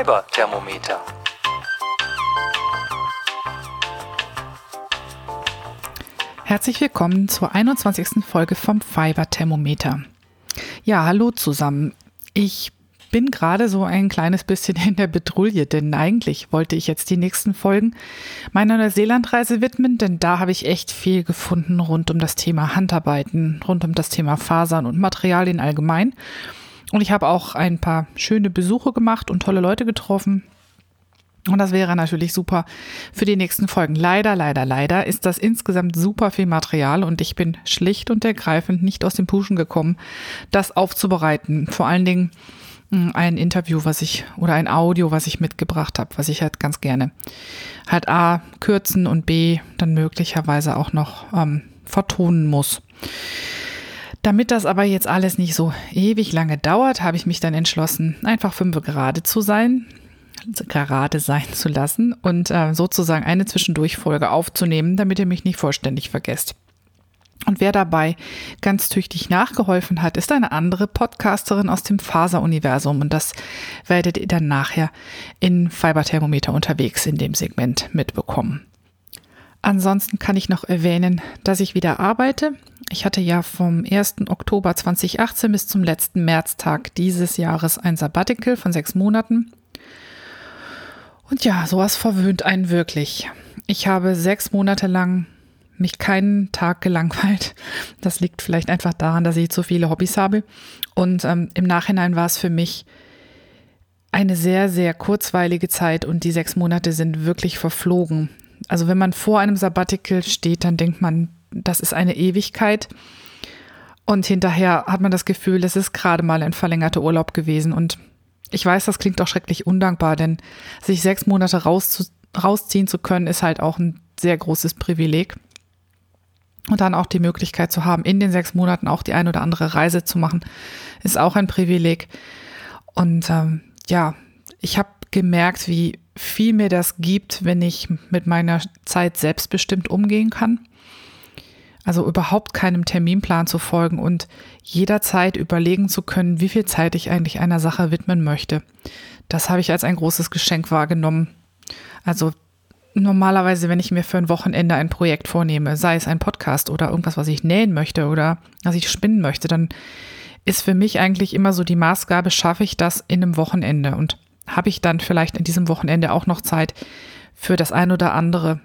Fiber-Thermometer. Herzlich willkommen zur 21. Folge vom Fiber-Thermometer. Ja, hallo zusammen. Ich bin gerade so ein kleines bisschen in der Betrouille, denn eigentlich wollte ich jetzt die nächsten Folgen meiner Neuseelandreise widmen, denn da habe ich echt viel gefunden rund um das Thema Handarbeiten, rund um das Thema Fasern und Materialien allgemein. Und ich habe auch ein paar schöne Besuche gemacht und tolle Leute getroffen. Und das wäre natürlich super für die nächsten Folgen. Leider, leider, leider ist das insgesamt super viel Material und ich bin schlicht und ergreifend nicht aus dem Puschen gekommen, das aufzubereiten. Vor allen Dingen hm, ein Interview, was ich oder ein Audio, was ich mitgebracht habe, was ich halt ganz gerne halt A kürzen und B dann möglicherweise auch noch ähm, vertonen muss. Damit das aber jetzt alles nicht so ewig lange dauert, habe ich mich dann entschlossen, einfach fünf gerade zu sein, gerade sein zu lassen und äh, sozusagen eine Zwischendurchfolge aufzunehmen, damit ihr mich nicht vollständig vergesst. Und wer dabei ganz tüchtig nachgeholfen hat, ist eine andere Podcasterin aus dem Faser-Universum. Und das werdet ihr dann nachher in Fiberthermometer unterwegs in dem Segment mitbekommen. Ansonsten kann ich noch erwähnen, dass ich wieder arbeite. Ich hatte ja vom 1. Oktober 2018 bis zum letzten Märztag dieses Jahres ein Sabbatical von sechs Monaten. Und ja, sowas verwöhnt einen wirklich. Ich habe sechs Monate lang mich keinen Tag gelangweilt. Das liegt vielleicht einfach daran, dass ich zu viele Hobbys habe. Und ähm, im Nachhinein war es für mich eine sehr, sehr kurzweilige Zeit und die sechs Monate sind wirklich verflogen. Also wenn man vor einem Sabbatical steht, dann denkt man, das ist eine Ewigkeit. Und hinterher hat man das Gefühl, es ist gerade mal ein verlängerter Urlaub gewesen. Und ich weiß, das klingt auch schrecklich undankbar, denn sich sechs Monate rauszu rausziehen zu können, ist halt auch ein sehr großes Privileg. Und dann auch die Möglichkeit zu haben, in den sechs Monaten auch die ein oder andere Reise zu machen, ist auch ein Privileg. Und ähm, ja, ich habe gemerkt, wie viel mir das gibt, wenn ich mit meiner Zeit selbstbestimmt umgehen kann. Also überhaupt keinem Terminplan zu folgen und jederzeit überlegen zu können, wie viel Zeit ich eigentlich einer Sache widmen möchte. Das habe ich als ein großes Geschenk wahrgenommen. Also normalerweise, wenn ich mir für ein Wochenende ein Projekt vornehme, sei es ein Podcast oder irgendwas, was ich nähen möchte oder was ich spinnen möchte, dann ist für mich eigentlich immer so die Maßgabe, schaffe ich das in einem Wochenende und habe ich dann vielleicht in diesem Wochenende auch noch Zeit für das ein oder andere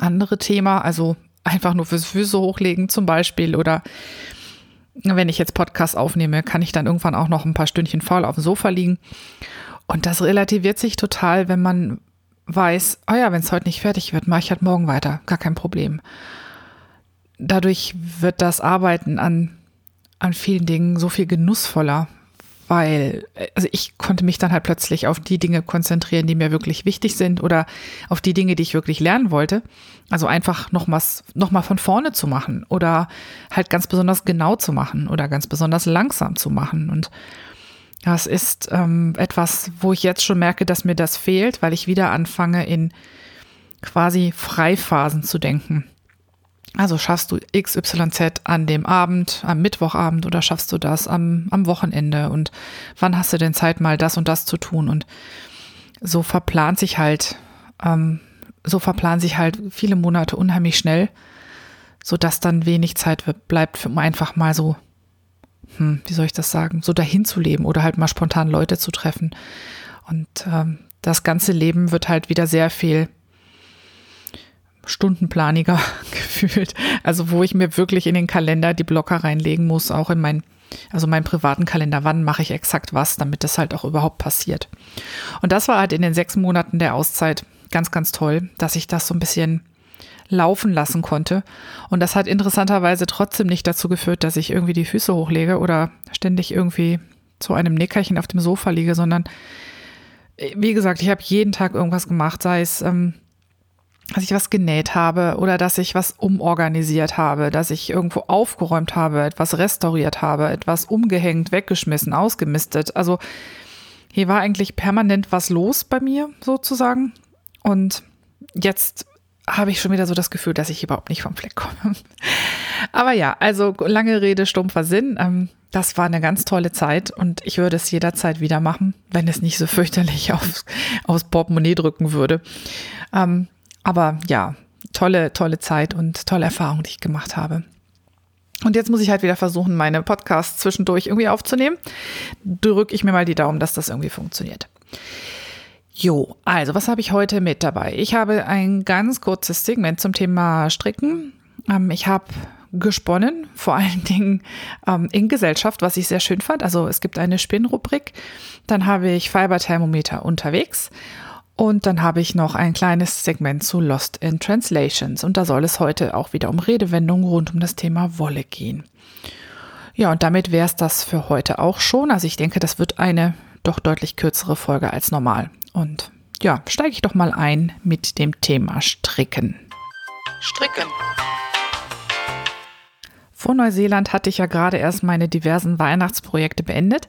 andere Thema, also einfach nur fürs Füße hochlegen zum Beispiel oder wenn ich jetzt Podcast aufnehme, kann ich dann irgendwann auch noch ein paar Stündchen faul auf dem Sofa liegen. Und das relativiert sich total, wenn man weiß, oh ja, wenn es heute nicht fertig wird, mache ich halt morgen weiter, gar kein Problem. Dadurch wird das Arbeiten an, an vielen Dingen so viel genussvoller, weil also ich konnte mich dann halt plötzlich auf die Dinge konzentrieren, die mir wirklich wichtig sind oder auf die Dinge, die ich wirklich lernen wollte. Also einfach nochmals, nochmal von vorne zu machen oder halt ganz besonders genau zu machen oder ganz besonders langsam zu machen. Und das ist ähm, etwas, wo ich jetzt schon merke, dass mir das fehlt, weil ich wieder anfange, in quasi Freiphasen zu denken. Also schaffst du XYZ an dem Abend, am Mittwochabend oder schaffst du das am, am Wochenende und wann hast du denn Zeit, mal das und das zu tun? Und so verplant sich halt, ähm, so verplanen sich halt viele Monate unheimlich schnell, sodass dann wenig Zeit bleibt, um einfach mal so, hm, wie soll ich das sagen, so dahin zu leben oder halt mal spontan Leute zu treffen. Und ähm, das ganze Leben wird halt wieder sehr viel stundenplaniger gefühlt. Also wo ich mir wirklich in den Kalender die Blocker reinlegen muss, auch in meinen, also meinen privaten Kalender, wann mache ich exakt was, damit das halt auch überhaupt passiert. Und das war halt in den sechs Monaten der Auszeit ganz, ganz toll, dass ich das so ein bisschen laufen lassen konnte. Und das hat interessanterweise trotzdem nicht dazu geführt, dass ich irgendwie die Füße hochlege oder ständig irgendwie zu einem Nickerchen auf dem Sofa liege, sondern wie gesagt, ich habe jeden Tag irgendwas gemacht, sei es ähm, dass ich was genäht habe oder dass ich was umorganisiert habe, dass ich irgendwo aufgeräumt habe, etwas restauriert habe, etwas umgehängt, weggeschmissen, ausgemistet. Also hier war eigentlich permanent was los bei mir sozusagen. Und jetzt habe ich schon wieder so das Gefühl, dass ich überhaupt nicht vom Fleck komme. Aber ja, also lange Rede, stumpfer Sinn. Ähm, das war eine ganz tolle Zeit und ich würde es jederzeit wieder machen, wenn es nicht so fürchterlich aufs, aufs Portemonnaie drücken würde. Ähm, aber ja, tolle, tolle Zeit und tolle Erfahrung, die ich gemacht habe. Und jetzt muss ich halt wieder versuchen, meine Podcasts zwischendurch irgendwie aufzunehmen. Drücke ich mir mal die Daumen, dass das irgendwie funktioniert. Jo, also was habe ich heute mit dabei? Ich habe ein ganz kurzes Segment zum Thema Stricken. Ähm, ich habe gesponnen, vor allen Dingen ähm, in Gesellschaft, was ich sehr schön fand. Also es gibt eine Spinnrubrik, dann habe ich Fiberthermometer unterwegs und dann habe ich noch ein kleines Segment zu Lost in Translations und da soll es heute auch wieder um Redewendungen rund um das Thema Wolle gehen. Ja, und damit wäre es das für heute auch schon. Also ich denke, das wird eine doch deutlich kürzere Folge als normal. Und ja, steige ich doch mal ein mit dem Thema Stricken. Stricken. Vor Neuseeland hatte ich ja gerade erst meine diversen Weihnachtsprojekte beendet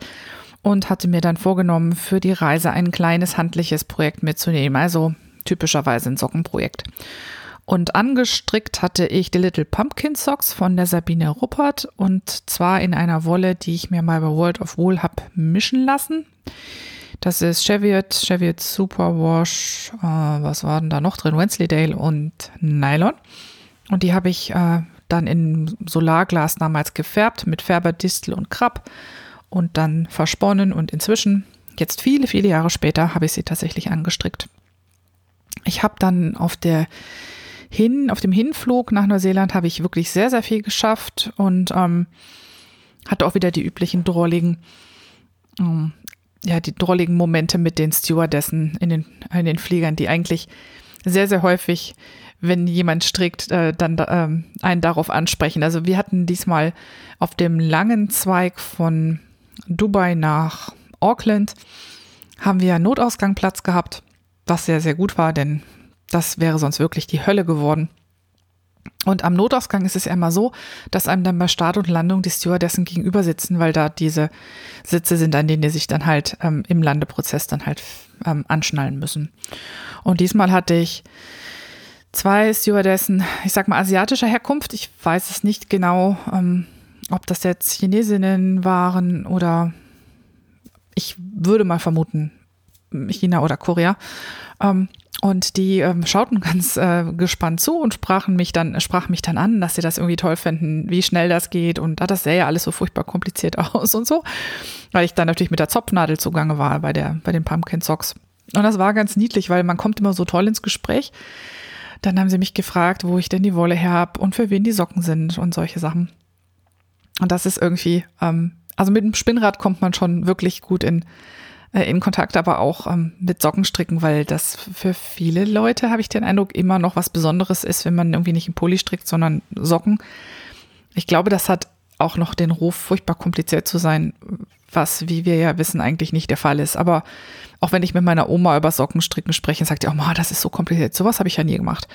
und hatte mir dann vorgenommen, für die Reise ein kleines handliches Projekt mitzunehmen, also typischerweise ein Sockenprojekt. Und angestrickt hatte ich die Little Pumpkin Socks von der Sabine Ruppert und zwar in einer Wolle, die ich mir mal bei World of Wool habe mischen lassen. Das ist Cheviot, Cheviot Superwash, äh, was war denn da noch drin? Wensleydale und Nylon. Und die habe ich äh, dann in Solarglas damals gefärbt mit Färberdistel und Krabb und dann versponnen und inzwischen, jetzt viele, viele Jahre später, habe ich sie tatsächlich angestrickt. Ich habe dann auf der hin, auf dem Hinflug nach Neuseeland habe ich wirklich sehr, sehr viel geschafft und ähm, hatte auch wieder die üblichen drolligen, ähm, ja, die drolligen Momente mit den Stewardessen in den, in den Fliegern, die eigentlich sehr, sehr häufig, wenn jemand strickt, äh, dann äh, einen darauf ansprechen. Also wir hatten diesmal auf dem langen Zweig von Dubai nach Auckland haben wir Notausgangplatz gehabt, was sehr, sehr gut war, denn das wäre sonst wirklich die Hölle geworden. Und am Notausgang ist es ja immer so, dass einem dann bei Start und Landung die Stewardessen gegenüber sitzen, weil da diese Sitze sind, an denen die sich dann halt ähm, im Landeprozess dann halt ähm, anschnallen müssen. Und diesmal hatte ich zwei Stewardessen, ich sag mal asiatischer Herkunft. Ich weiß es nicht genau, ähm, ob das jetzt Chinesinnen waren oder ich würde mal vermuten China oder Korea. Ähm, und die ähm, schauten ganz äh, gespannt zu und sprachen mich dann, sprachen mich dann an, dass sie das irgendwie toll fänden, wie schnell das geht. Und ah, das sähe ja alles so furchtbar kompliziert aus und so. Weil ich dann natürlich mit der Zopfnadel zugange war bei der, bei den Pumpkin Socks. Und das war ganz niedlich, weil man kommt immer so toll ins Gespräch. Dann haben sie mich gefragt, wo ich denn die Wolle her habe und für wen die Socken sind und solche Sachen. Und das ist irgendwie, ähm, also mit dem Spinnrad kommt man schon wirklich gut in, äh, in Kontakt, aber auch ähm, mit Sockenstricken, weil das für viele Leute, habe ich den Eindruck, immer noch was Besonderes ist, wenn man irgendwie nicht im Pulli strickt, sondern Socken. Ich glaube, das hat auch noch den Ruf, furchtbar kompliziert zu sein, was, wie wir ja wissen, eigentlich nicht der Fall ist. Aber auch wenn ich mit meiner Oma über Sockenstricken spreche, sagt die auch, oh, das ist so kompliziert. Sowas habe ich ja nie gemacht.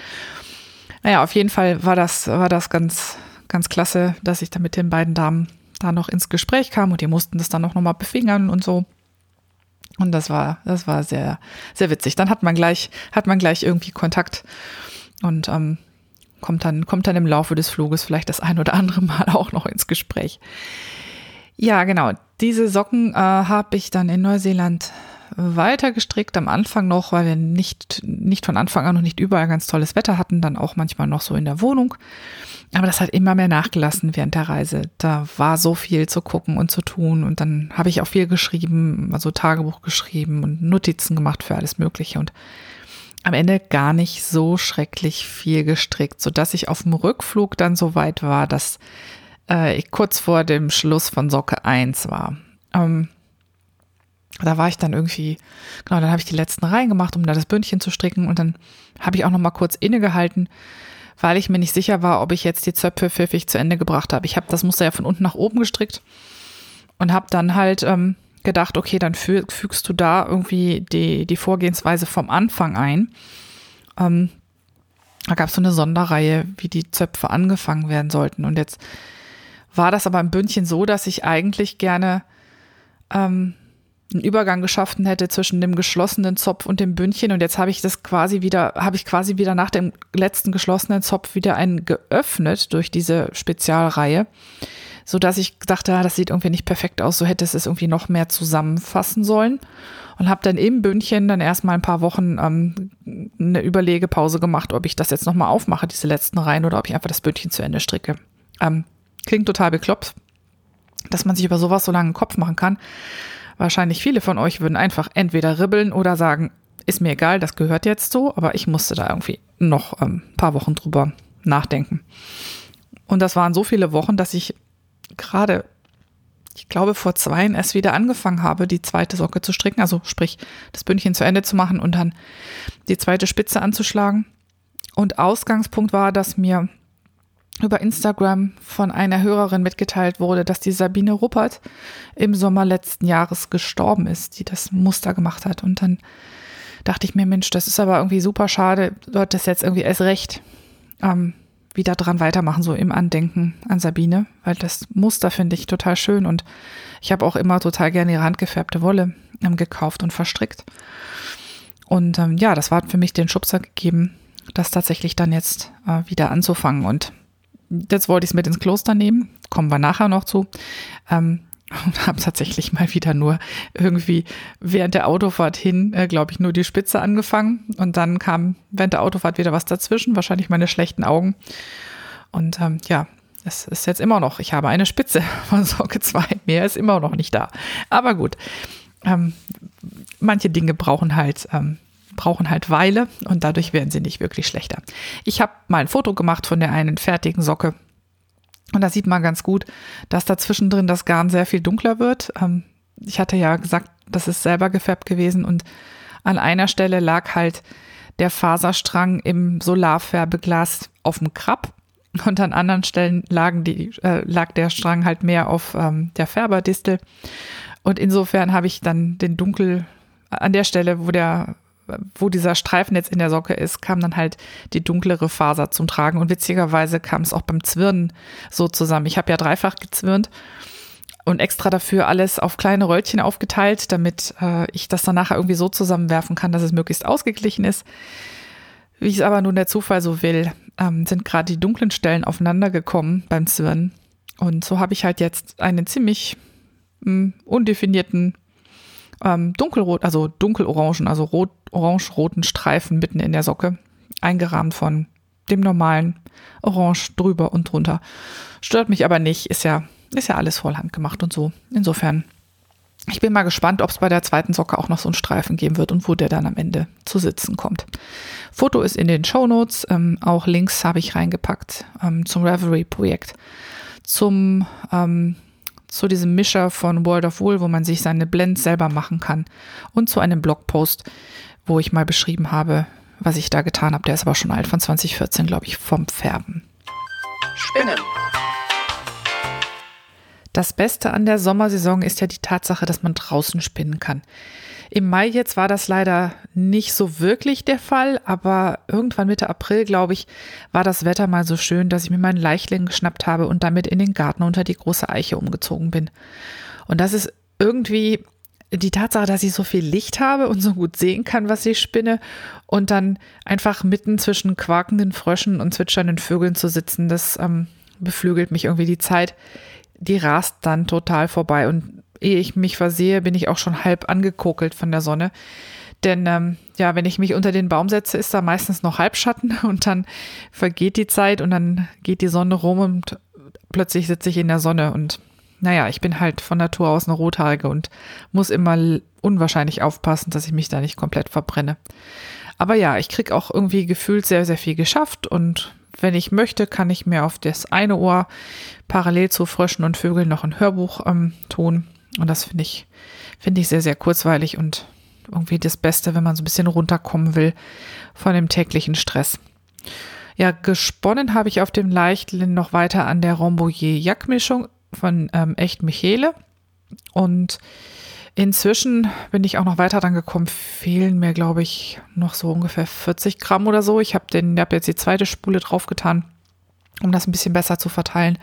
Naja, auf jeden Fall war das, war das ganz, ganz klasse, dass ich da mit den beiden Damen da noch ins Gespräch kam und die mussten das dann auch nochmal befingern und so. Und das war, das war sehr, sehr witzig. Dann hat man gleich, hat man gleich irgendwie Kontakt und ähm, kommt dann, kommt dann im Laufe des Fluges vielleicht das ein oder andere Mal auch noch ins Gespräch. Ja, genau. Diese Socken äh, habe ich dann in Neuseeland weiter gestrickt, am Anfang noch, weil wir nicht, nicht von Anfang an noch nicht überall ganz tolles Wetter hatten, dann auch manchmal noch so in der Wohnung. Aber das hat immer mehr nachgelassen während der Reise. Da war so viel zu gucken und zu tun. Und dann habe ich auch viel geschrieben, also Tagebuch geschrieben und Notizen gemacht für alles Mögliche. Und am Ende gar nicht so schrecklich viel gestrickt, sodass ich auf dem Rückflug dann so weit war, dass äh, ich kurz vor dem Schluss von Socke 1 war. Ähm, da war ich dann irgendwie, genau, dann habe ich die letzten Reihen gemacht, um da das Bündchen zu stricken. Und dann habe ich auch noch mal kurz innegehalten weil ich mir nicht sicher war, ob ich jetzt die Zöpfe pfiffig zu Ende gebracht habe. Ich habe das Muster ja von unten nach oben gestrickt und habe dann halt ähm, gedacht, okay, dann fü fügst du da irgendwie die, die Vorgehensweise vom Anfang ein. Ähm, da gab es so eine Sonderreihe, wie die Zöpfe angefangen werden sollten. Und jetzt war das aber im Bündchen so, dass ich eigentlich gerne ähm, einen Übergang geschaffen hätte zwischen dem geschlossenen Zopf und dem Bündchen. Und jetzt habe ich das quasi wieder, habe ich quasi wieder nach dem letzten geschlossenen Zopf wieder einen geöffnet durch diese Spezialreihe, so dass ich dachte, ah, das sieht irgendwie nicht perfekt aus. So hätte es es irgendwie noch mehr zusammenfassen sollen. Und habe dann im Bündchen dann erstmal ein paar Wochen ähm, eine Überlegepause gemacht, ob ich das jetzt nochmal aufmache, diese letzten Reihen, oder ob ich einfach das Bündchen zu Ende stricke. Ähm, klingt total bekloppt, dass man sich über sowas so lange einen Kopf machen kann. Wahrscheinlich viele von euch würden einfach entweder ribbeln oder sagen, ist mir egal, das gehört jetzt so, aber ich musste da irgendwie noch ähm, ein paar Wochen drüber nachdenken. Und das waren so viele Wochen, dass ich gerade, ich glaube, vor zwei erst wieder angefangen habe, die zweite Socke zu stricken, also sprich, das Bündchen zu Ende zu machen und dann die zweite Spitze anzuschlagen. Und Ausgangspunkt war, dass mir über Instagram von einer Hörerin mitgeteilt wurde, dass die Sabine Ruppert im Sommer letzten Jahres gestorben ist, die das Muster gemacht hat. Und dann dachte ich mir, Mensch, das ist aber irgendwie super schade, dort das jetzt irgendwie erst recht ähm, wieder dran weitermachen, so im Andenken an Sabine, weil das Muster finde ich total schön und ich habe auch immer total gerne ihre handgefärbte Wolle ähm, gekauft und verstrickt. Und ähm, ja, das war für mich den Schubser gegeben, das tatsächlich dann jetzt äh, wieder anzufangen. Und Jetzt wollte ich es mit ins Kloster nehmen, kommen wir nachher noch zu. Ähm, und habe tatsächlich mal wieder nur irgendwie während der Autofahrt hin, äh, glaube ich, nur die Spitze angefangen. Und dann kam während der Autofahrt wieder was dazwischen, wahrscheinlich meine schlechten Augen. Und ähm, ja, es ist jetzt immer noch, ich habe eine Spitze von Socke 2, mehr ist immer noch nicht da. Aber gut, ähm, manche Dinge brauchen halt ähm, brauchen halt Weile und dadurch werden sie nicht wirklich schlechter. Ich habe mal ein Foto gemacht von der einen fertigen Socke und da sieht man ganz gut, dass da zwischendrin das Garn sehr viel dunkler wird. Ähm, ich hatte ja gesagt, das ist selber gefärbt gewesen und an einer Stelle lag halt der Faserstrang im Solarfärbeglas auf dem Krab und an anderen Stellen lagen die, äh, lag der Strang halt mehr auf ähm, der Färberdistel. Und insofern habe ich dann den Dunkel an der Stelle, wo der wo dieser Streifen jetzt in der Socke ist, kam dann halt die dunklere Faser zum Tragen. Und witzigerweise kam es auch beim Zwirnen so zusammen. Ich habe ja dreifach gezwirnt und extra dafür alles auf kleine Röllchen aufgeteilt, damit äh, ich das dann nachher irgendwie so zusammenwerfen kann, dass es möglichst ausgeglichen ist. Wie es aber nun der Zufall so will, ähm, sind gerade die dunklen Stellen aufeinander gekommen beim Zwirnen. Und so habe ich halt jetzt einen ziemlich mh, hm, undefinierten ähm, dunkelrot, also dunkelorangen, also rot, orange-roten Streifen mitten in der Socke, eingerahmt von dem normalen Orange drüber und drunter. Stört mich aber nicht, ist ja, ist ja alles voll handgemacht und so. Insofern, ich bin mal gespannt, ob es bei der zweiten Socke auch noch so einen Streifen geben wird und wo der dann am Ende zu sitzen kommt. Foto ist in den Show Notes, ähm, auch Links habe ich reingepackt ähm, zum Reverie-Projekt, zum ähm, zu diesem Mischer von World of Wool, wo man sich seine Blends selber machen kann und zu einem Blogpost, wo ich mal beschrieben habe, was ich da getan habe. Der ist aber schon alt von 2014, glaube ich, vom Färben. Spinnen. Das Beste an der Sommersaison ist ja die Tatsache, dass man draußen spinnen kann. Im Mai jetzt war das leider nicht so wirklich der Fall, aber irgendwann Mitte April, glaube ich, war das Wetter mal so schön, dass ich mir meinen Leichling geschnappt habe und damit in den Garten unter die große Eiche umgezogen bin. Und das ist irgendwie die Tatsache, dass ich so viel Licht habe und so gut sehen kann, was ich spinne und dann einfach mitten zwischen quakenden Fröschen und zwitschernden Vögeln zu sitzen, das ähm, beflügelt mich irgendwie die Zeit. Die rast dann total vorbei und ehe ich mich versehe, bin ich auch schon halb angekokelt von der Sonne. Denn ähm, ja, wenn ich mich unter den Baum setze, ist da meistens noch Halbschatten und dann vergeht die Zeit und dann geht die Sonne rum und plötzlich sitze ich in der Sonne und naja, ich bin halt von Natur aus eine Rothaarige und muss immer unwahrscheinlich aufpassen, dass ich mich da nicht komplett verbrenne. Aber ja, ich krieg auch irgendwie gefühlt sehr, sehr viel geschafft und wenn ich möchte, kann ich mir auf das eine Ohr parallel zu Fröschen und Vögeln noch ein Hörbuch ähm, tun und das finde ich, finde ich sehr, sehr kurzweilig und irgendwie das Beste, wenn man so ein bisschen runterkommen will von dem täglichen Stress. Ja, gesponnen habe ich auf dem Leichtlin noch weiter an der Rambouillet-Jackmischung von ähm, Echt Michele. Und inzwischen bin ich auch noch weiter dran gekommen, fehlen mir, glaube ich, noch so ungefähr 40 Gramm oder so. Ich habe hab jetzt die zweite Spule draufgetan um das ein bisschen besser zu verteilen.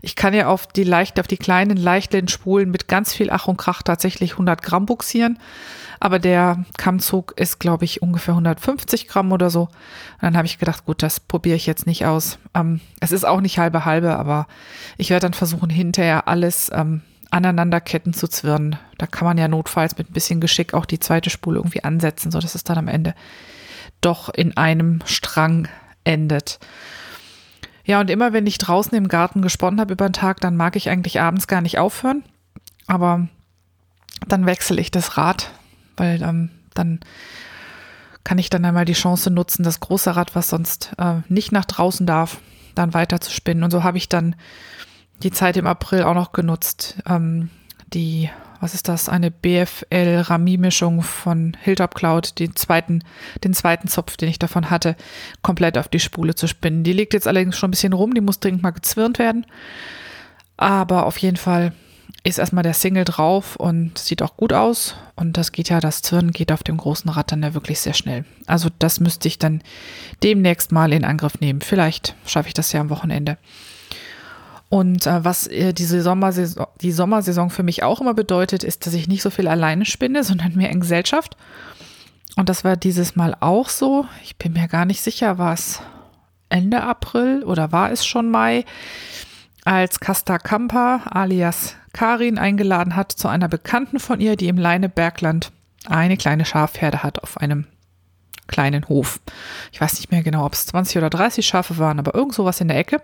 Ich kann ja auf die leicht, auf die kleinen Leichtlehnspulen mit ganz viel Ach und Krach tatsächlich 100 Gramm buxieren. Aber der Kammzug ist, glaube ich, ungefähr 150 Gramm oder so. Und dann habe ich gedacht, gut, das probiere ich jetzt nicht aus. Ähm, es ist auch nicht halbe halbe, aber ich werde dann versuchen, hinterher alles ähm, Aneinanderketten zu zwirnen. Da kann man ja notfalls mit ein bisschen Geschick auch die zweite Spule irgendwie ansetzen, sodass es dann am Ende doch in einem Strang endet. Ja, und immer wenn ich draußen im Garten gesponnen habe über den Tag, dann mag ich eigentlich abends gar nicht aufhören. Aber dann wechsle ich das Rad, weil ähm, dann kann ich dann einmal die Chance nutzen, das große Rad, was sonst äh, nicht nach draußen darf, dann weiter zu spinnen. Und so habe ich dann die Zeit im April auch noch genutzt, ähm, die, was ist das, eine BFL-Rami-Mischung von Hilltop Cloud, den zweiten, den zweiten Zopf, den ich davon hatte, komplett auf die Spule zu spinnen. Die liegt jetzt allerdings schon ein bisschen rum, die muss dringend mal gezwirnt werden. Aber auf jeden Fall ist erstmal der Single drauf und sieht auch gut aus. Und das geht ja, das Zwirnen geht auf dem großen Rad dann ja wirklich sehr schnell. Also das müsste ich dann demnächst mal in Angriff nehmen. Vielleicht schaffe ich das ja am Wochenende. Und äh, was äh, diese Sommersaison, die Sommersaison für mich auch immer bedeutet, ist, dass ich nicht so viel alleine spinne, sondern mehr in Gesellschaft. Und das war dieses Mal auch so. Ich bin mir gar nicht sicher, war es Ende April oder war es schon Mai, als Casta Kampa alias Karin eingeladen hat zu einer Bekannten von ihr, die im Leinebergland eine kleine Schafherde hat auf einem kleinen Hof. Ich weiß nicht mehr genau, ob es 20 oder 30 Schafe waren, aber irgend sowas in der Ecke.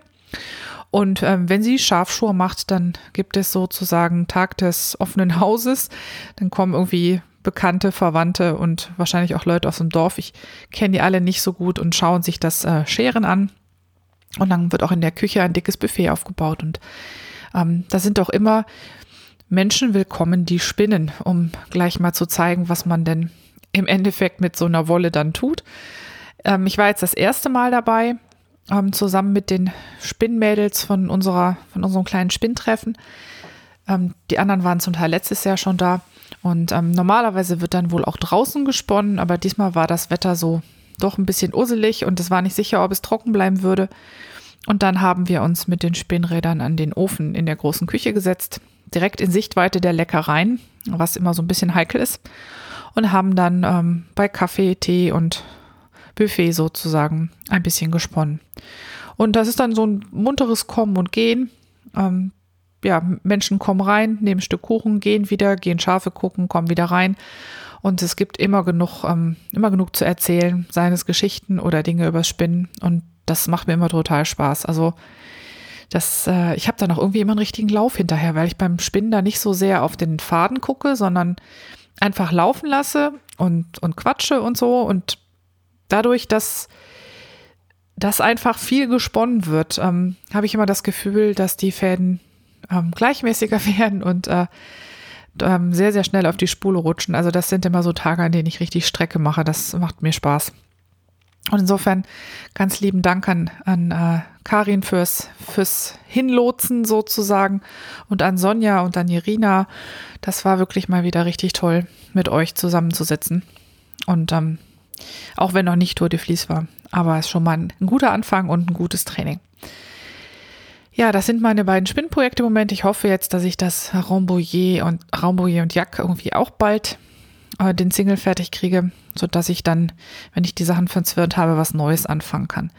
Und ähm, wenn sie Schafschuhe macht, dann gibt es sozusagen Tag des offenen Hauses. Dann kommen irgendwie Bekannte, Verwandte und wahrscheinlich auch Leute aus dem Dorf. Ich kenne die alle nicht so gut und schauen sich das äh, Scheren an. Und dann wird auch in der Küche ein dickes Buffet aufgebaut. Und ähm, da sind auch immer Menschen willkommen, die spinnen, um gleich mal zu zeigen, was man denn im Endeffekt mit so einer Wolle dann tut. Ähm, ich war jetzt das erste Mal dabei ähm, zusammen mit den Spinnmädels von unserer, von unserem kleinen Spinntreffen. Ähm, die anderen waren zum Teil letztes Jahr schon da. Und ähm, normalerweise wird dann wohl auch draußen gesponnen, aber diesmal war das Wetter so doch ein bisschen usselig und es war nicht sicher, ob es trocken bleiben würde. Und dann haben wir uns mit den Spinnrädern an den Ofen in der großen Küche gesetzt, direkt in Sichtweite der Leckereien, was immer so ein bisschen heikel ist, und haben dann ähm, bei Kaffee, Tee und Buffet sozusagen ein bisschen gesponnen. Und das ist dann so ein munteres Kommen und Gehen. Ähm, ja, Menschen kommen rein, nehmen ein Stück Kuchen, gehen wieder, gehen Schafe gucken, kommen wieder rein. Und es gibt immer genug, ähm, immer genug zu erzählen, seines Geschichten oder Dinge übers Spinnen. Und das macht mir immer total Spaß. Also das, äh, ich habe da noch irgendwie immer einen richtigen Lauf hinterher, weil ich beim Spinnen da nicht so sehr auf den Faden gucke, sondern einfach laufen lasse und, und quatsche und so. Und dadurch, dass das einfach viel gesponnen wird, ähm, habe ich immer das Gefühl, dass die Fäden ähm, gleichmäßiger werden und äh, ähm, sehr, sehr schnell auf die Spule rutschen. Also das sind immer so Tage, an denen ich richtig Strecke mache. Das macht mir Spaß. Und insofern ganz lieben Dank an, an äh, Karin fürs, fürs Hinlotsen sozusagen und an Sonja und an Irina. Das war wirklich mal wieder richtig toll, mit euch zusammenzusitzen. Und ähm, auch wenn noch nicht Tour de Vlies war. Aber es ist schon mal ein, ein guter Anfang und ein gutes Training. Ja, das sind meine beiden Spinnprojekte im Moment. Ich hoffe jetzt, dass ich das Rambouillet und Rambouillet und Jack irgendwie auch bald äh, den Single fertig kriege, sodass ich dann, wenn ich die Sachen verzwirnt habe, was Neues anfangen kann.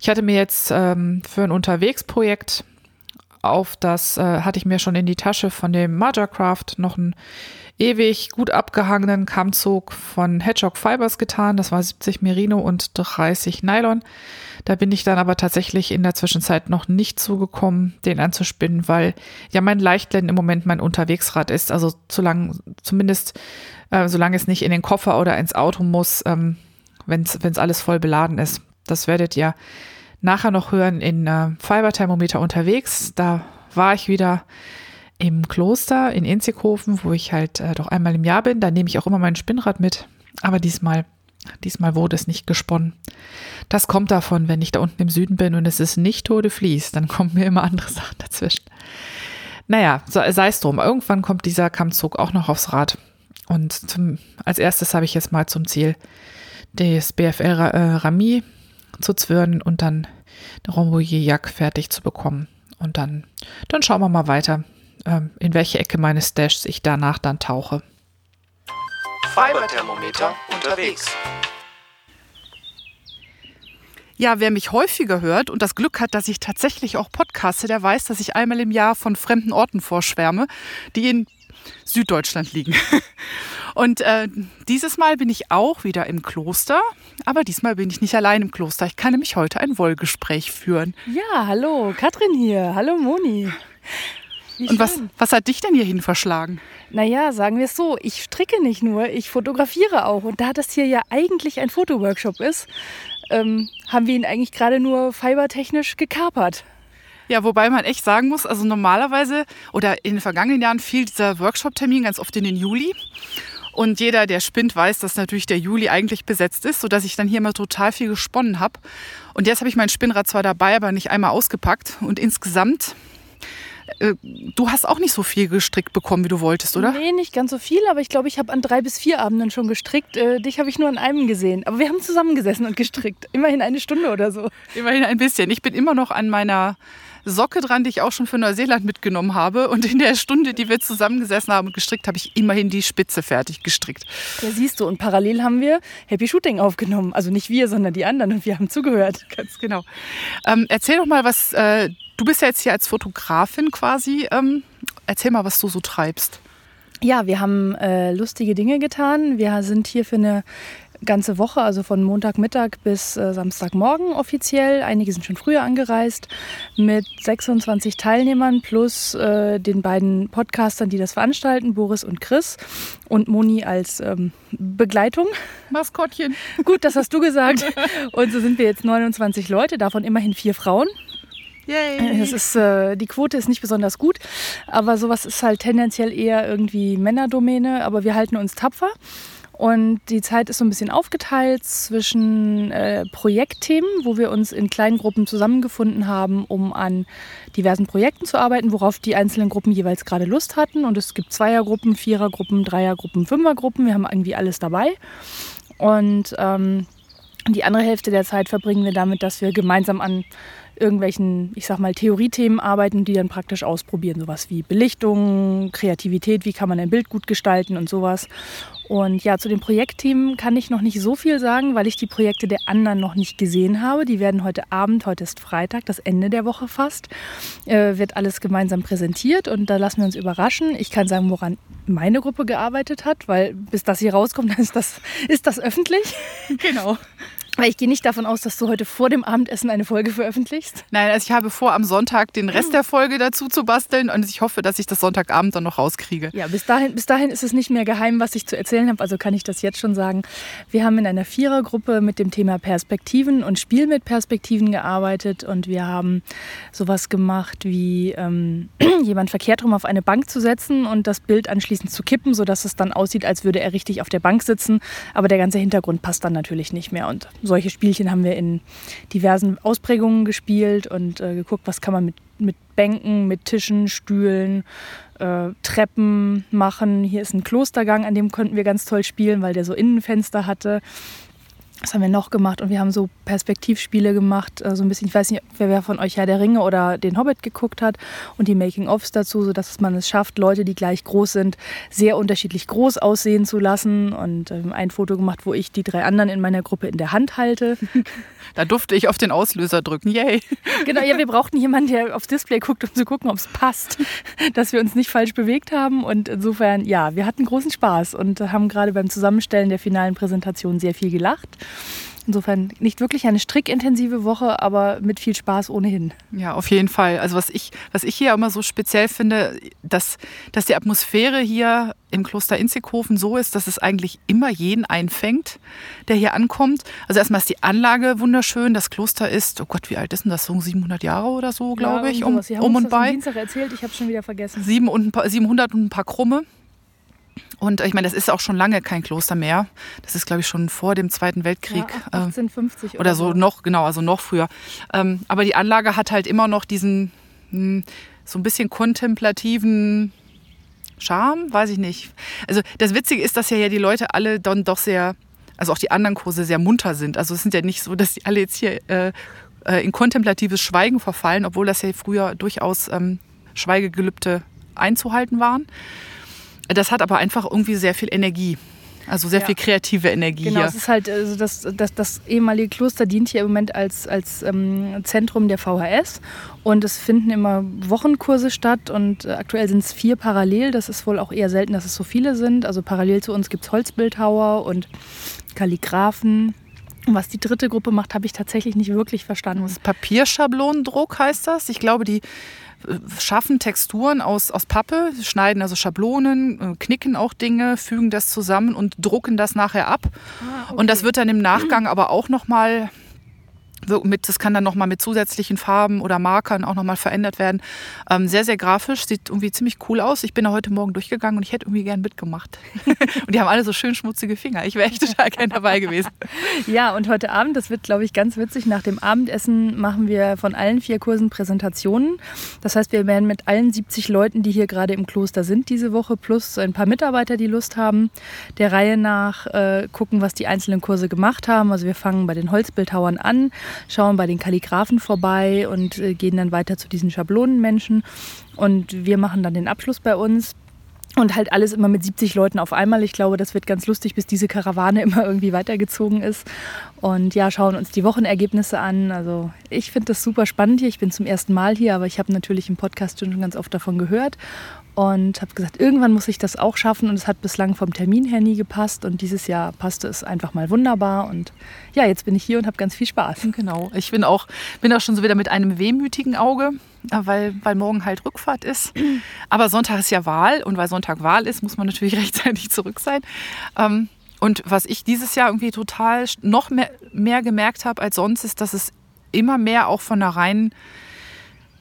Ich hatte mir jetzt ähm, für ein Unterwegsprojekt auf das äh, hatte ich mir schon in die Tasche von dem Majorcraft noch ein ewig gut abgehangenen Kammzug von Hedgehog Fibers getan. Das war 70 Merino und 30 Nylon. Da bin ich dann aber tatsächlich in der Zwischenzeit noch nicht zugekommen, den anzuspinnen, weil ja mein Leichtlen im Moment mein Unterwegsrad ist. Also solange, zumindest äh, solange es nicht in den Koffer oder ins Auto muss, ähm, wenn es alles voll beladen ist. Das werdet ihr nachher noch hören in äh, Fiberthermometer unterwegs. Da war ich wieder im Kloster in Inzighofen, wo ich halt äh, doch einmal im Jahr bin. Da nehme ich auch immer mein Spinnrad mit. Aber diesmal, diesmal wurde es nicht gesponnen. Das kommt davon, wenn ich da unten im Süden bin und es ist nicht Tode Fließ, dann kommen mir immer andere Sachen dazwischen. Naja, sei es drum. Irgendwann kommt dieser Kammzug auch noch aufs Rad. Und zum, als erstes habe ich jetzt mal zum Ziel, das BFL äh, Rami zu zwirnen und dann Rambouillet-Jack fertig zu bekommen. Und dann, dann schauen wir mal weiter, ähm, in welche Ecke meines Stashs ich danach dann tauche. Fiberthermometer unterwegs. Ja, wer mich häufiger hört und das Glück hat, dass ich tatsächlich auch podcaste, der weiß, dass ich einmal im Jahr von fremden Orten vorschwärme, die in Süddeutschland liegen. Und äh, dieses Mal bin ich auch wieder im Kloster, aber diesmal bin ich nicht allein im Kloster. Ich kann nämlich heute ein Wollgespräch führen. Ja, hallo, Katrin hier. Hallo Moni. Wie Und was, was hat dich denn hierhin verschlagen? Naja, sagen wir es so, ich stricke nicht nur, ich fotografiere auch. Und da das hier ja eigentlich ein Fotoworkshop ist, ähm, haben wir ihn eigentlich gerade nur fibertechnisch gekapert. Ja, wobei man echt sagen muss, also normalerweise oder in den vergangenen Jahren fiel dieser Workshop-Termin ganz oft in den Juli. Und jeder, der spinnt, weiß, dass natürlich der Juli eigentlich besetzt ist, sodass ich dann hier mal total viel gesponnen habe. Und jetzt habe ich mein Spinnrad zwar dabei, aber nicht einmal ausgepackt. Und insgesamt äh, du hast auch nicht so viel gestrickt bekommen, wie du wolltest, oder? Nee, nicht ganz so viel, aber ich glaube, ich habe an drei bis vier Abenden schon gestrickt. Äh, dich habe ich nur an einem gesehen. Aber wir haben zusammengesessen und gestrickt. Immerhin eine Stunde oder so. Immerhin ein bisschen. Ich bin immer noch an meiner Socke dran, die ich auch schon für Neuseeland mitgenommen habe. Und in der Stunde, die wir zusammengesessen haben und gestrickt, habe ich immerhin die Spitze fertig gestrickt. Ja, siehst du. Und parallel haben wir Happy Shooting aufgenommen. Also nicht wir, sondern die anderen. Und wir haben zugehört. Ganz genau. Ähm, erzähl doch mal, was äh, du bist ja jetzt hier als Fotografin quasi. Ähm, erzähl mal, was du so treibst. Ja, wir haben äh, lustige Dinge getan. Wir sind hier für eine ganze Woche, also von Montagmittag bis äh, Samstagmorgen offiziell. Einige sind schon früher angereist mit 26 Teilnehmern plus äh, den beiden Podcastern, die das veranstalten, Boris und Chris und Moni als ähm, Begleitung. Maskottchen. Gut, das hast du gesagt. Und so sind wir jetzt 29 Leute, davon immerhin vier Frauen. Yay. Es ist, äh, die Quote ist nicht besonders gut, aber sowas ist halt tendenziell eher irgendwie Männerdomäne, aber wir halten uns tapfer. Und die Zeit ist so ein bisschen aufgeteilt zwischen äh, Projektthemen, wo wir uns in kleinen Gruppen zusammengefunden haben, um an diversen Projekten zu arbeiten, worauf die einzelnen Gruppen jeweils gerade Lust hatten. Und es gibt Zweiergruppen, Vierergruppen, Dreiergruppen, Fünfergruppen. Wir haben irgendwie alles dabei. Und ähm, die andere Hälfte der Zeit verbringen wir damit, dass wir gemeinsam an irgendwelchen, ich sag mal, Theoriethemen arbeiten, die dann praktisch ausprobieren. Sowas wie Belichtung, Kreativität, wie kann man ein Bild gut gestalten und sowas. Und ja, zu den Projektthemen kann ich noch nicht so viel sagen, weil ich die Projekte der anderen noch nicht gesehen habe. Die werden heute Abend, heute ist Freitag, das Ende der Woche fast, äh, wird alles gemeinsam präsentiert und da lassen wir uns überraschen. Ich kann sagen, woran meine Gruppe gearbeitet hat, weil bis das hier rauskommt, ist das, ist das öffentlich. Genau. Weil ich gehe nicht davon aus, dass du heute vor dem Abendessen eine Folge veröffentlichst. Nein, also ich habe vor, am Sonntag den Rest der Folge dazu zu basteln und ich hoffe, dass ich das Sonntagabend dann noch rauskriege. Ja, bis dahin, bis dahin ist es nicht mehr geheim, was ich zu erzählen habe, also kann ich das jetzt schon sagen. Wir haben in einer Vierergruppe mit dem Thema Perspektiven und Spiel mit Perspektiven gearbeitet und wir haben sowas gemacht wie ähm, jemand verkehrt rum auf eine Bank zu setzen und das Bild anschließend zu kippen, sodass es dann aussieht, als würde er richtig auf der Bank sitzen, aber der ganze Hintergrund passt dann natürlich nicht mehr und solche Spielchen haben wir in diversen Ausprägungen gespielt und äh, geguckt, was kann man mit, mit Bänken, mit Tischen, Stühlen, äh, Treppen machen. Hier ist ein Klostergang, an dem konnten wir ganz toll spielen, weil der so Innenfenster hatte. Was haben wir noch gemacht? Und wir haben so Perspektivspiele gemacht, äh, so ein bisschen, ich weiß nicht, wer von euch Herr der Ringe oder den Hobbit geguckt hat und die Making-ofs dazu, sodass man es schafft, Leute, die gleich groß sind, sehr unterschiedlich groß aussehen zu lassen. Und ähm, ein Foto gemacht, wo ich die drei anderen in meiner Gruppe in der Hand halte. Da durfte ich auf den Auslöser drücken. Yay! Genau, ja, wir brauchten jemanden, der aufs Display guckt, um zu gucken, ob es passt, dass wir uns nicht falsch bewegt haben. Und insofern, ja, wir hatten großen Spaß und haben gerade beim Zusammenstellen der finalen Präsentation sehr viel gelacht. Insofern nicht wirklich eine strickintensive Woche, aber mit viel Spaß ohnehin. Ja, auf jeden Fall. Also was ich, was ich hier immer so speziell finde, dass, dass die Atmosphäre hier im Kloster Inzighofen so ist, dass es eigentlich immer jeden einfängt, der hier ankommt. Also erstmal ist die Anlage wunderschön. Das Kloster ist, oh Gott, wie alt ist denn das? So 700 Jahre oder so, glaube ja, ich, um, um und bei. Dienstag erzählt, ich habe schon wieder vergessen. 700 und ein paar Krumme. Und ich meine, das ist auch schon lange kein Kloster mehr. Das ist, glaube ich, schon vor dem Zweiten Weltkrieg. Ja, 1850 äh, oder, so, noch, genau, also noch früher. Ähm, aber die Anlage hat halt immer noch diesen hm, so ein bisschen kontemplativen Charme, weiß ich nicht. Also das Witzige ist, dass ja die Leute alle dann doch sehr, also auch die anderen Kurse sehr munter sind. Also es sind ja nicht so, dass die alle jetzt hier äh, äh, in kontemplatives Schweigen verfallen, obwohl das ja früher durchaus ähm, Schweigegelübde einzuhalten waren. Das hat aber einfach irgendwie sehr viel Energie. Also sehr ja. viel kreative Energie genau, hier. es ist halt, also das, das, das ehemalige Kloster dient hier im Moment als, als ähm, Zentrum der VHS und es finden immer Wochenkurse statt und äh, aktuell sind es vier parallel. Das ist wohl auch eher selten, dass es so viele sind. Also parallel zu uns gibt es Holzbildhauer und Kalligraphen. Was die dritte Gruppe macht, habe ich tatsächlich nicht wirklich verstanden. Papierschablonendruck heißt das. Ich glaube, die schaffen Texturen aus, aus Pappe, schneiden also Schablonen, äh, knicken auch Dinge, fügen das zusammen und drucken das nachher ab. Ah, okay. Und das wird dann im Nachgang aber auch nochmal mit, das kann dann nochmal mit zusätzlichen Farben oder Markern auch nochmal verändert werden. Ähm, sehr, sehr grafisch, sieht irgendwie ziemlich cool aus. Ich bin da heute Morgen durchgegangen und ich hätte irgendwie gern mitgemacht. und die haben alle so schön schmutzige Finger. Ich wäre echt total gern dabei gewesen. Ja, und heute Abend, das wird, glaube ich, ganz witzig. Nach dem Abendessen machen wir von allen vier Kursen Präsentationen. Das heißt, wir werden mit allen 70 Leuten, die hier gerade im Kloster sind diese Woche, plus ein paar Mitarbeiter, die Lust haben, der Reihe nach äh, gucken, was die einzelnen Kurse gemacht haben. Also wir fangen bei den Holzbildhauern an schauen bei den Kalligraphen vorbei und äh, gehen dann weiter zu diesen Schablonenmenschen. Und wir machen dann den Abschluss bei uns. Und halt alles immer mit 70 Leuten auf einmal. Ich glaube, das wird ganz lustig, bis diese Karawane immer irgendwie weitergezogen ist. Und ja, schauen uns die Wochenergebnisse an. Also ich finde das super spannend hier. Ich bin zum ersten Mal hier, aber ich habe natürlich im Podcast schon ganz oft davon gehört und habe gesagt, irgendwann muss ich das auch schaffen und es hat bislang vom Termin her nie gepasst und dieses Jahr passte es einfach mal wunderbar und ja, jetzt bin ich hier und habe ganz viel Spaß. Genau, ich bin auch, bin auch schon so wieder mit einem wehmütigen Auge, weil, weil morgen halt Rückfahrt ist. Aber Sonntag ist ja Wahl und weil Sonntag Wahl ist, muss man natürlich rechtzeitig zurück sein. Ähm, und was ich dieses Jahr irgendwie total noch mehr, mehr gemerkt habe als sonst, ist, dass es immer mehr auch von der reinen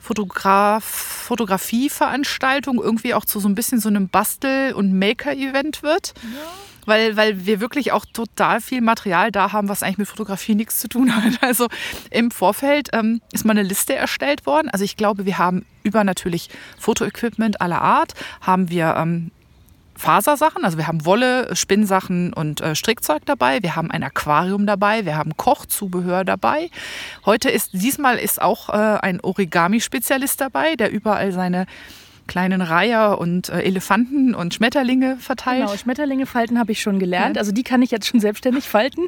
Fotograf, Fotografieveranstaltung irgendwie auch zu so ein bisschen so einem Bastel- und Maker-Event wird. Ja. Weil, weil wir wirklich auch total viel Material da haben, was eigentlich mit Fotografie nichts zu tun hat. Also im Vorfeld ähm, ist mal eine Liste erstellt worden. Also ich glaube, wir haben über natürlich Fotoequipment aller Art, haben wir ähm, Fasersachen. Also wir haben Wolle, Spinnsachen und äh, Strickzeug dabei. Wir haben ein Aquarium dabei. Wir haben Kochzubehör dabei. Heute ist, diesmal ist auch äh, ein Origami-Spezialist dabei, der überall seine kleinen Reiher und äh, Elefanten und Schmetterlinge verteilt. Genau, Schmetterlinge falten habe ich schon gelernt. Ja. Also die kann ich jetzt schon selbstständig falten.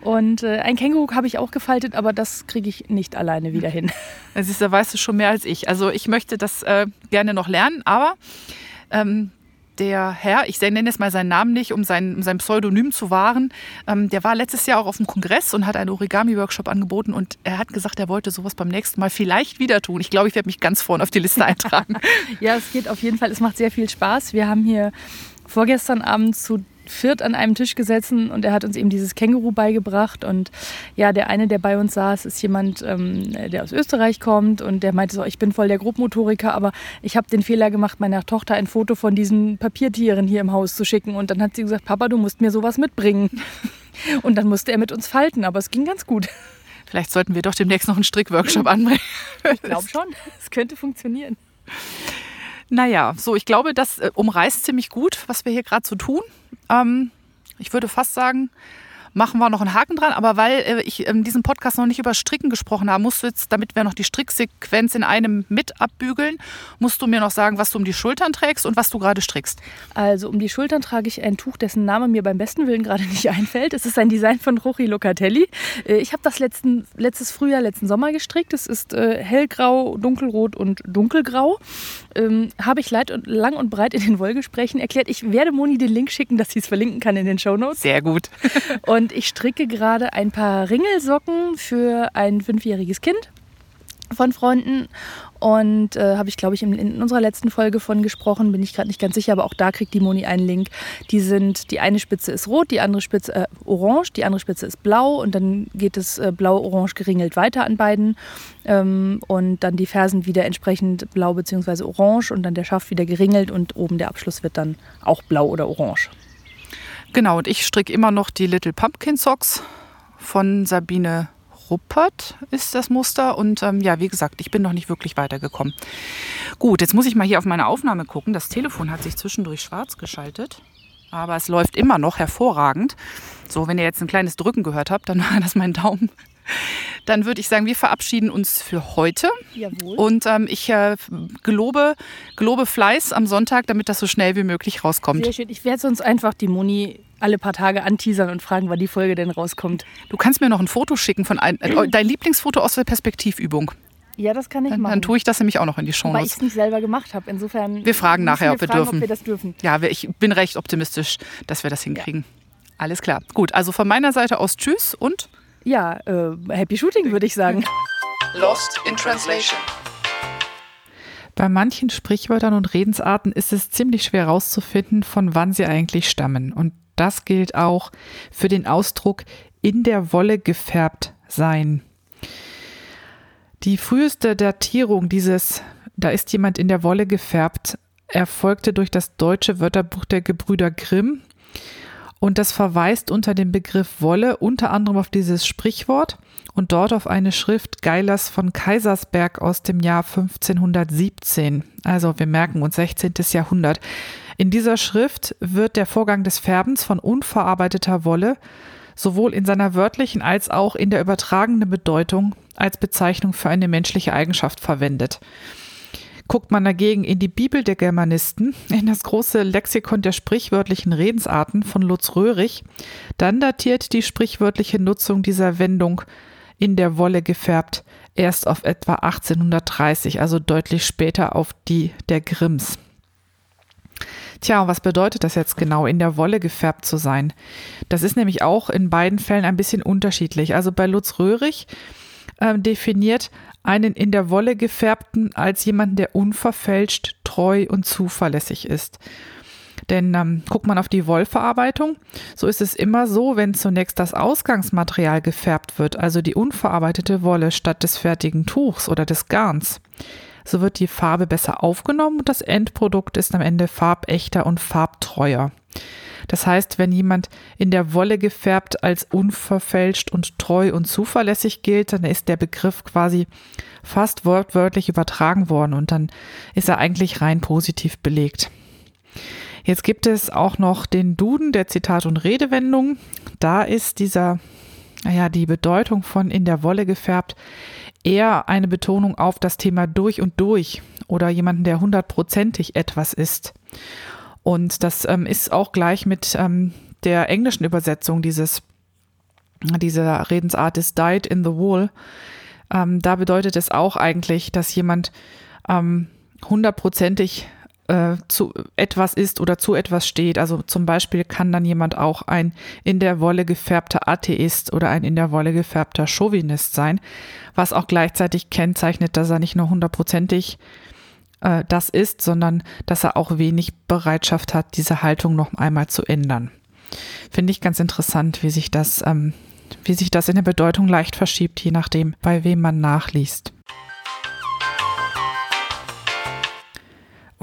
Und äh, ein Känguru habe ich auch gefaltet, aber das kriege ich nicht alleine wieder hin. Ist, da weißt du schon mehr als ich. Also ich möchte das äh, gerne noch lernen, aber ähm, der Herr, ich nenne jetzt mal seinen Namen nicht, um sein, um sein Pseudonym zu wahren, ähm, der war letztes Jahr auch auf dem Kongress und hat einen Origami-Workshop angeboten und er hat gesagt, er wollte sowas beim nächsten Mal vielleicht wieder tun. Ich glaube, ich werde mich ganz vorne auf die Liste eintragen. ja, es geht auf jeden Fall, es macht sehr viel Spaß. Wir haben hier vorgestern Abend zu viert an einem Tisch gesessen und er hat uns eben dieses Känguru beigebracht. Und ja, der eine, der bei uns saß, ist jemand, ähm, der aus Österreich kommt und der meinte so, ich bin voll der Grobmotoriker, aber ich habe den Fehler gemacht, meiner Tochter ein Foto von diesen Papiertieren hier im Haus zu schicken. Und dann hat sie gesagt, Papa, du musst mir sowas mitbringen. Und dann musste er mit uns falten, aber es ging ganz gut. Vielleicht sollten wir doch demnächst noch einen Strickworkshop anbringen. Ich glaube schon, es könnte funktionieren. Naja, so, ich glaube, das äh, umreißt ziemlich gut, was wir hier gerade so tun. Ähm, ich würde fast sagen, machen wir noch einen Haken dran. Aber weil äh, ich in diesem Podcast noch nicht über Stricken gesprochen habe, musst du jetzt, damit wir noch die Stricksequenz in einem mit abbügeln, musst du mir noch sagen, was du um die Schultern trägst und was du gerade strickst. Also um die Schultern trage ich ein Tuch, dessen Name mir beim besten Willen gerade nicht einfällt. Es ist ein Design von Rochi Locatelli. Äh, ich habe das letzten, letztes Frühjahr, letzten Sommer gestrickt. Es ist äh, hellgrau, dunkelrot und dunkelgrau. Ähm, habe ich leid und, lang und breit in den Wollgesprächen erklärt. Ich werde Moni den Link schicken, dass sie es verlinken kann in den Show Notes. Sehr gut. und Und ich stricke gerade ein paar Ringelsocken für ein fünfjähriges Kind von Freunden. Und äh, habe ich, glaube ich, in, in, unserer letzten Folge von gesprochen, bin ich gerade nicht ganz sicher, aber auch da kriegt die Moni einen Link. Die sind, die eine Spitze ist rot, die andere Spitze äh, orange, die andere Spitze ist blau und dann geht es äh, blau-orange geringelt weiter an beiden. Ähm, und dann die Fersen wieder entsprechend blau bzw. orange und dann der Schaft wieder geringelt und oben der Abschluss wird dann auch blau oder orange. Genau, und ich stricke immer noch die Little Pumpkin Socks von Sabine Ruppert ist das Muster. Und ähm, ja, wie gesagt, ich bin noch nicht wirklich weitergekommen. Gut, jetzt muss ich mal hier auf meine Aufnahme gucken. Das Telefon hat sich zwischendurch schwarz geschaltet. Aber es läuft immer noch hervorragend. So, wenn ihr jetzt ein kleines Drücken gehört habt, dann war das mein Daumen, dann würde ich sagen, wir verabschieden uns für heute. Jawohl. Und ähm, ich äh, gelobe, gelobe Fleiß am Sonntag, damit das so schnell wie möglich rauskommt. Sehr schön. Ich werde sonst einfach die Moni alle paar Tage anteasern und fragen, wann die Folge denn rauskommt. Du kannst mir noch ein Foto schicken von ein, äh, dein Lieblingsfoto aus der Perspektivübung. Ja, das kann ich Dann, machen. dann tue ich das nämlich auch noch in die Show Weil ich es nicht selber gemacht habe. Insofern. Wir fragen nachher, ob wir fragen, dürfen. Ob wir das dürfen. Ja, wir- ich bin recht optimistisch, dass wir das hinkriegen. Alles klar. Gut, also von meiner Seite aus Tschüss und Ja, äh, Happy Shooting, würde ich sagen. Lost in Translation. Bei manchen Sprichwörtern und Redensarten ist es ziemlich schwer herauszufinden, von wann sie eigentlich stammen. Und das gilt auch für den Ausdruck in der Wolle gefärbt sein. Die früheste Datierung dieses, da ist jemand in der Wolle gefärbt, erfolgte durch das deutsche Wörterbuch der Gebrüder Grimm. Und das verweist unter dem Begriff Wolle unter anderem auf dieses Sprichwort und dort auf eine Schrift Geilers von Kaisersberg aus dem Jahr 1517. Also wir merken uns 16. Jahrhundert. In dieser Schrift wird der Vorgang des Färbens von unverarbeiteter Wolle sowohl in seiner wörtlichen als auch in der übertragenen Bedeutung als Bezeichnung für eine menschliche Eigenschaft verwendet. Guckt man dagegen in die Bibel der Germanisten, in das große Lexikon der sprichwörtlichen Redensarten von Lutz Röhrig, dann datiert die sprichwörtliche Nutzung dieser Wendung in der Wolle gefärbt erst auf etwa 1830, also deutlich später auf die der Grimms. Tja, und was bedeutet das jetzt genau, in der Wolle gefärbt zu sein? Das ist nämlich auch in beiden Fällen ein bisschen unterschiedlich. Also bei Lutz Röhrig ähm, definiert einen in der Wolle gefärbten als jemanden, der unverfälscht, treu und zuverlässig ist. Denn ähm, guckt man auf die Wollverarbeitung, so ist es immer so, wenn zunächst das Ausgangsmaterial gefärbt wird, also die unverarbeitete Wolle statt des fertigen Tuchs oder des Garns, so wird die Farbe besser aufgenommen und das Endprodukt ist am Ende farbechter und farbtreuer. Das heißt, wenn jemand in der Wolle gefärbt als unverfälscht und treu und zuverlässig gilt, dann ist der Begriff quasi fast wortwörtlich übertragen worden und dann ist er eigentlich rein positiv belegt. Jetzt gibt es auch noch den Duden der Zitat- und Redewendungen. Da ist dieser, naja, die Bedeutung von in der Wolle gefärbt eher eine Betonung auf das Thema durch und durch oder jemanden, der hundertprozentig etwas ist. Und das ähm, ist auch gleich mit ähm, der englischen Übersetzung dieses, dieser Redensart ist died in the wool. Ähm, da bedeutet es auch eigentlich, dass jemand ähm, hundertprozentig äh, zu etwas ist oder zu etwas steht. Also zum Beispiel kann dann jemand auch ein in der Wolle gefärbter Atheist oder ein in der Wolle gefärbter Chauvinist sein, was auch gleichzeitig kennzeichnet, dass er nicht nur hundertprozentig äh, das ist, sondern dass er auch wenig Bereitschaft hat, diese Haltung noch einmal zu ändern. Finde ich ganz interessant, wie sich das, ähm, wie sich das in der Bedeutung leicht verschiebt, je nachdem, bei wem man nachliest.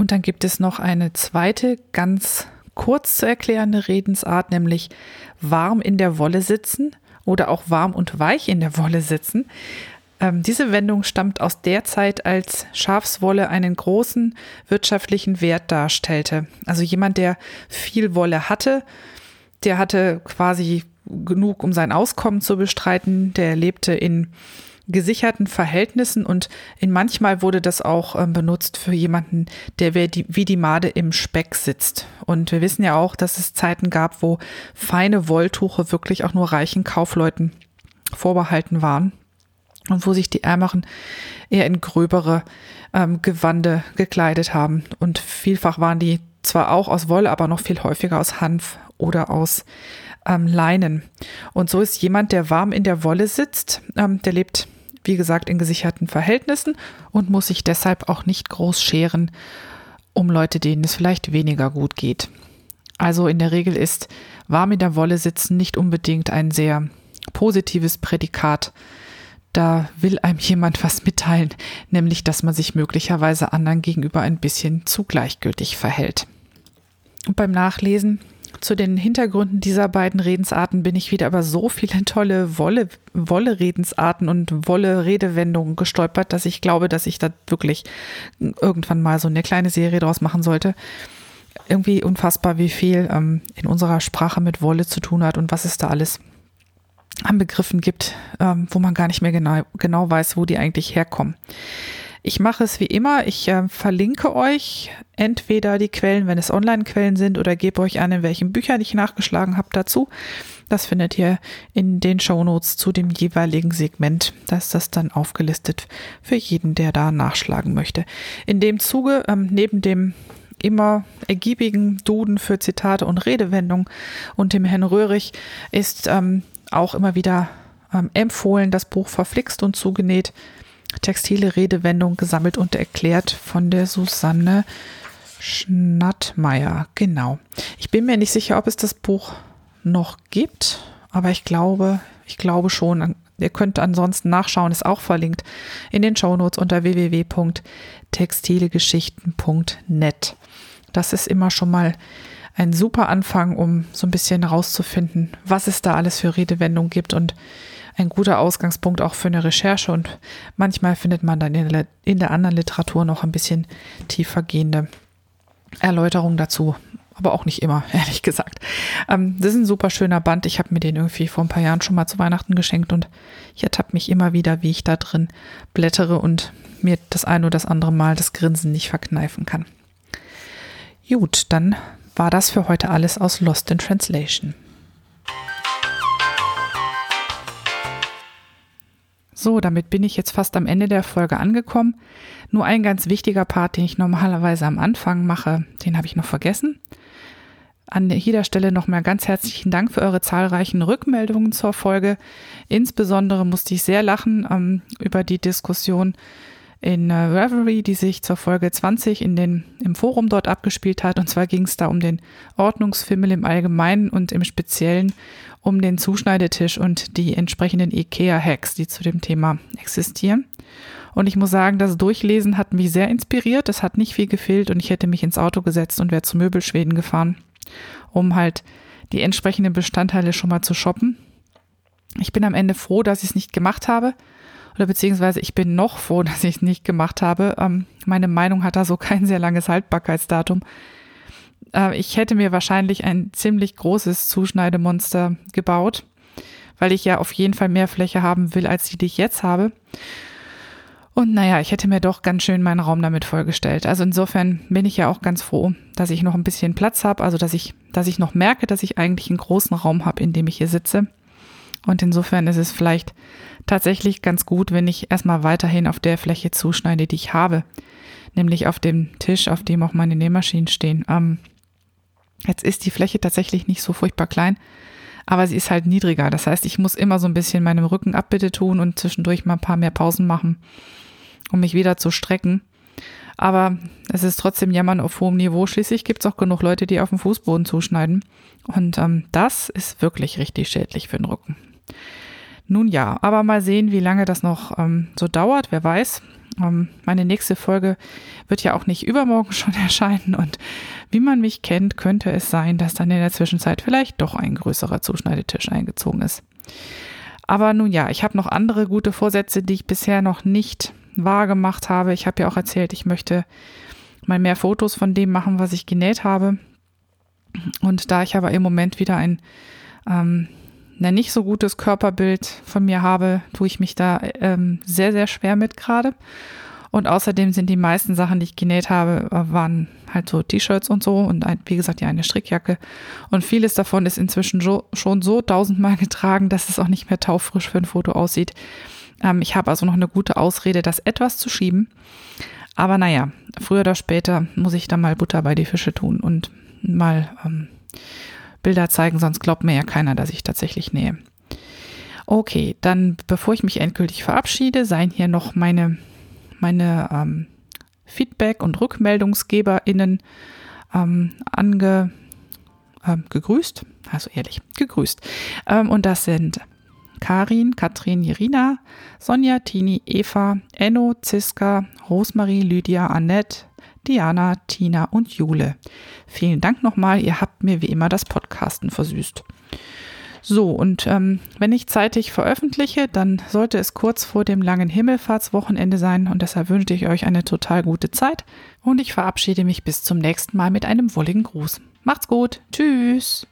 Und dann gibt es noch eine zweite, ganz kurz zu erklärende Redensart, nämlich warm in der Wolle sitzen oder auch warm und weich in der Wolle sitzen. Ähm, diese Wendung stammt aus der Zeit, als Schafswolle einen großen wirtschaftlichen Wert darstellte. Also jemand, der viel Wolle hatte, der hatte quasi genug, um sein Auskommen zu bestreiten, der lebte in gesicherten Verhältnissen und in manchmal wurde das auch ähm, benutzt für jemanden, der wie die, wie die Made im Speck sitzt. Und wir wissen ja auch, dass es Zeiten gab, wo feine Wolltuche wirklich auch nur reichen Kaufleuten vorbehalten waren und wo sich die Ärmeren eher in gröbere ähm, Gewande gekleidet haben. Und vielfach waren die zwar auch aus Wolle, aber noch viel häufiger aus Hanf oder aus ähm, Leinen. Und so ist jemand, der warm in der Wolle sitzt, ähm, der lebt, wie gesagt, in gesicherten Verhältnissen und muss sich deshalb auch nicht groß scheren um Leute, denen es vielleicht weniger gut geht. Also in der Regel ist warm in der Wolle sitzen nicht unbedingt ein sehr positives Prädikat. Da will einem jemand was mitteilen, nämlich dass man sich möglicherweise anderen gegenüber ein bisschen zu gleichgültig verhält. Und beim Nachlesen zu den Hintergründen dieser beiden Redensarten bin ich wieder über so viele tolle Wolle, Wolle-Redensarten und Wolle-Redewendungen gestolpert, dass ich glaube, dass ich da wirklich irgendwann mal so eine kleine Serie draus machen sollte. Irgendwie unfassbar, wie viel ähm, in unserer Sprache mit Wolle zu tun hat und was es da alles an Begriffen gibt, ähm, wo man gar nicht mehr genau, genau weiß, wo die eigentlich herkommen. Ich mache es wie immer. Ich äh, verlinke euch entweder die Quellen, wenn es Online-Quellen sind, oder gebe euch an, in welchen Büchern ich nachgeschlagen habe dazu. Das findet ihr in den Shownotes zu dem jeweiligen Segment. Da ist das dann aufgelistet für jeden, der da nachschlagen möchte. In dem Zuge, ähm, neben dem immer ergiebigen Duden für Zitate und Redewendungen und dem Herrn Röhrig ist ähm, auch immer wieder ähm, empfohlen das Buch Verflixt und zugenäht textile Redewendung gesammelt und erklärt von der Susanne Schnattmeier. Genau. Ich bin mir nicht sicher, ob es das Buch noch gibt, aber ich glaube, ich glaube schon. Ihr könnt ansonsten nachschauen, ist auch verlinkt in den Shownotes unter www.textilegeschichten.net. Das ist immer schon mal ein super Anfang, um so ein bisschen herauszufinden, was es da alles für Redewendungen gibt und ein guter Ausgangspunkt auch für eine Recherche und manchmal findet man dann in, in der anderen Literatur noch ein bisschen tiefergehende Erläuterungen dazu. Aber auch nicht immer, ehrlich gesagt. Ähm, das ist ein super schöner Band. Ich habe mir den irgendwie vor ein paar Jahren schon mal zu Weihnachten geschenkt und ich ertappe mich immer wieder, wie ich da drin blättere und mir das ein oder das andere Mal das Grinsen nicht verkneifen kann. Gut, dann war das für heute alles aus Lost in Translation. So, damit bin ich jetzt fast am Ende der Folge angekommen. Nur ein ganz wichtiger Part, den ich normalerweise am Anfang mache, den habe ich noch vergessen. An jeder Stelle nochmal ganz herzlichen Dank für eure zahlreichen Rückmeldungen zur Folge. Insbesondere musste ich sehr lachen ähm, über die Diskussion in äh, Reverie, die sich zur Folge 20 in den, im Forum dort abgespielt hat. Und zwar ging es da um den Ordnungsfimmel im Allgemeinen und im Speziellen um den Zuschneidetisch und die entsprechenden IKEA-Hacks, die zu dem Thema existieren. Und ich muss sagen, das Durchlesen hat mich sehr inspiriert. Es hat nicht viel gefehlt und ich hätte mich ins Auto gesetzt und wäre zu Möbelschweden gefahren, um halt die entsprechenden Bestandteile schon mal zu shoppen. Ich bin am Ende froh, dass ich es nicht gemacht habe. Oder beziehungsweise ich bin noch froh, dass ich es nicht gemacht habe. Ähm, meine Meinung hat da so kein sehr langes Haltbarkeitsdatum. Äh, ich hätte mir wahrscheinlich ein ziemlich großes Zuschneidemonster gebaut, weil ich ja auf jeden Fall mehr Fläche haben will, als die, die ich jetzt habe. Und naja, ich hätte mir doch ganz schön meinen Raum damit vollgestellt. Also insofern bin ich ja auch ganz froh, dass ich noch ein bisschen Platz habe, also dass ich, dass ich noch merke, dass ich eigentlich einen großen Raum habe, in dem ich hier sitze. Und insofern ist es vielleicht tatsächlich ganz gut, wenn ich erstmal weiterhin auf der Fläche zuschneide, die ich habe. Nämlich auf dem Tisch, auf dem auch meine Nähmaschinen stehen. Ähm, Jetzt ist die Fläche tatsächlich nicht so furchtbar klein, aber sie ist halt niedriger. Das heißt, ich muss immer so ein bisschen meinem Rücken Abbitte tun und zwischendurch mal ein paar mehr Pausen machen, um mich wieder zu strecken. Aber es ist trotzdem Jammern auf hohem Niveau. Schließlich gibt es auch genug Leute, die auf dem Fußboden zuschneiden. Und ähm, das ist wirklich richtig schädlich für den Rücken. Nun ja, aber mal sehen, wie lange das noch ähm, so dauert. Wer weiß. Ähm, meine nächste Folge wird ja auch nicht übermorgen schon erscheinen und wie man mich kennt, könnte es sein, dass dann in der Zwischenzeit vielleicht doch ein größerer Zuschneidetisch eingezogen ist. Aber nun ja, ich habe noch andere gute Vorsätze, die ich bisher noch nicht wahr gemacht habe. Ich habe ja auch erzählt, ich möchte mal mehr Fotos von dem machen, was ich genäht habe. Und da ich aber im Moment wieder ein ähm, ein nicht so gutes Körperbild von mir habe, tue ich mich da ähm, sehr, sehr schwer mit gerade. Und außerdem sind die meisten Sachen, die ich genäht habe, äh, waren halt so T-Shirts und so und ein, wie gesagt ja eine Strickjacke. Und vieles davon ist inzwischen so, schon so tausendmal getragen, dass es auch nicht mehr taufrisch für ein Foto aussieht. Ähm, ich habe also noch eine gute Ausrede, das etwas zu schieben. Aber naja, früher oder später muss ich da mal Butter bei die Fische tun und mal ähm, Bilder zeigen, sonst glaubt mir ja keiner, dass ich tatsächlich nähe. Okay, dann bevor ich mich endgültig verabschiede, seien hier noch meine, meine ähm, Feedback- und RückmeldungsgeberInnen ähm, ange, ähm, gegrüßt. Also ehrlich, gegrüßt. Ähm, und das sind Karin, Katrin, Irina, Sonja, Tini, Eva, Enno, Ziska, Rosmarie, Lydia, Annette, Diana, Tina und Jule. Vielen Dank nochmal, ihr habt mir wie immer das Podcasten versüßt. So, und ähm, wenn ich zeitig veröffentliche, dann sollte es kurz vor dem langen Himmelfahrtswochenende sein und deshalb wünsche ich euch eine total gute Zeit und ich verabschiede mich bis zum nächsten Mal mit einem wolligen Gruß. Macht's gut, tschüss!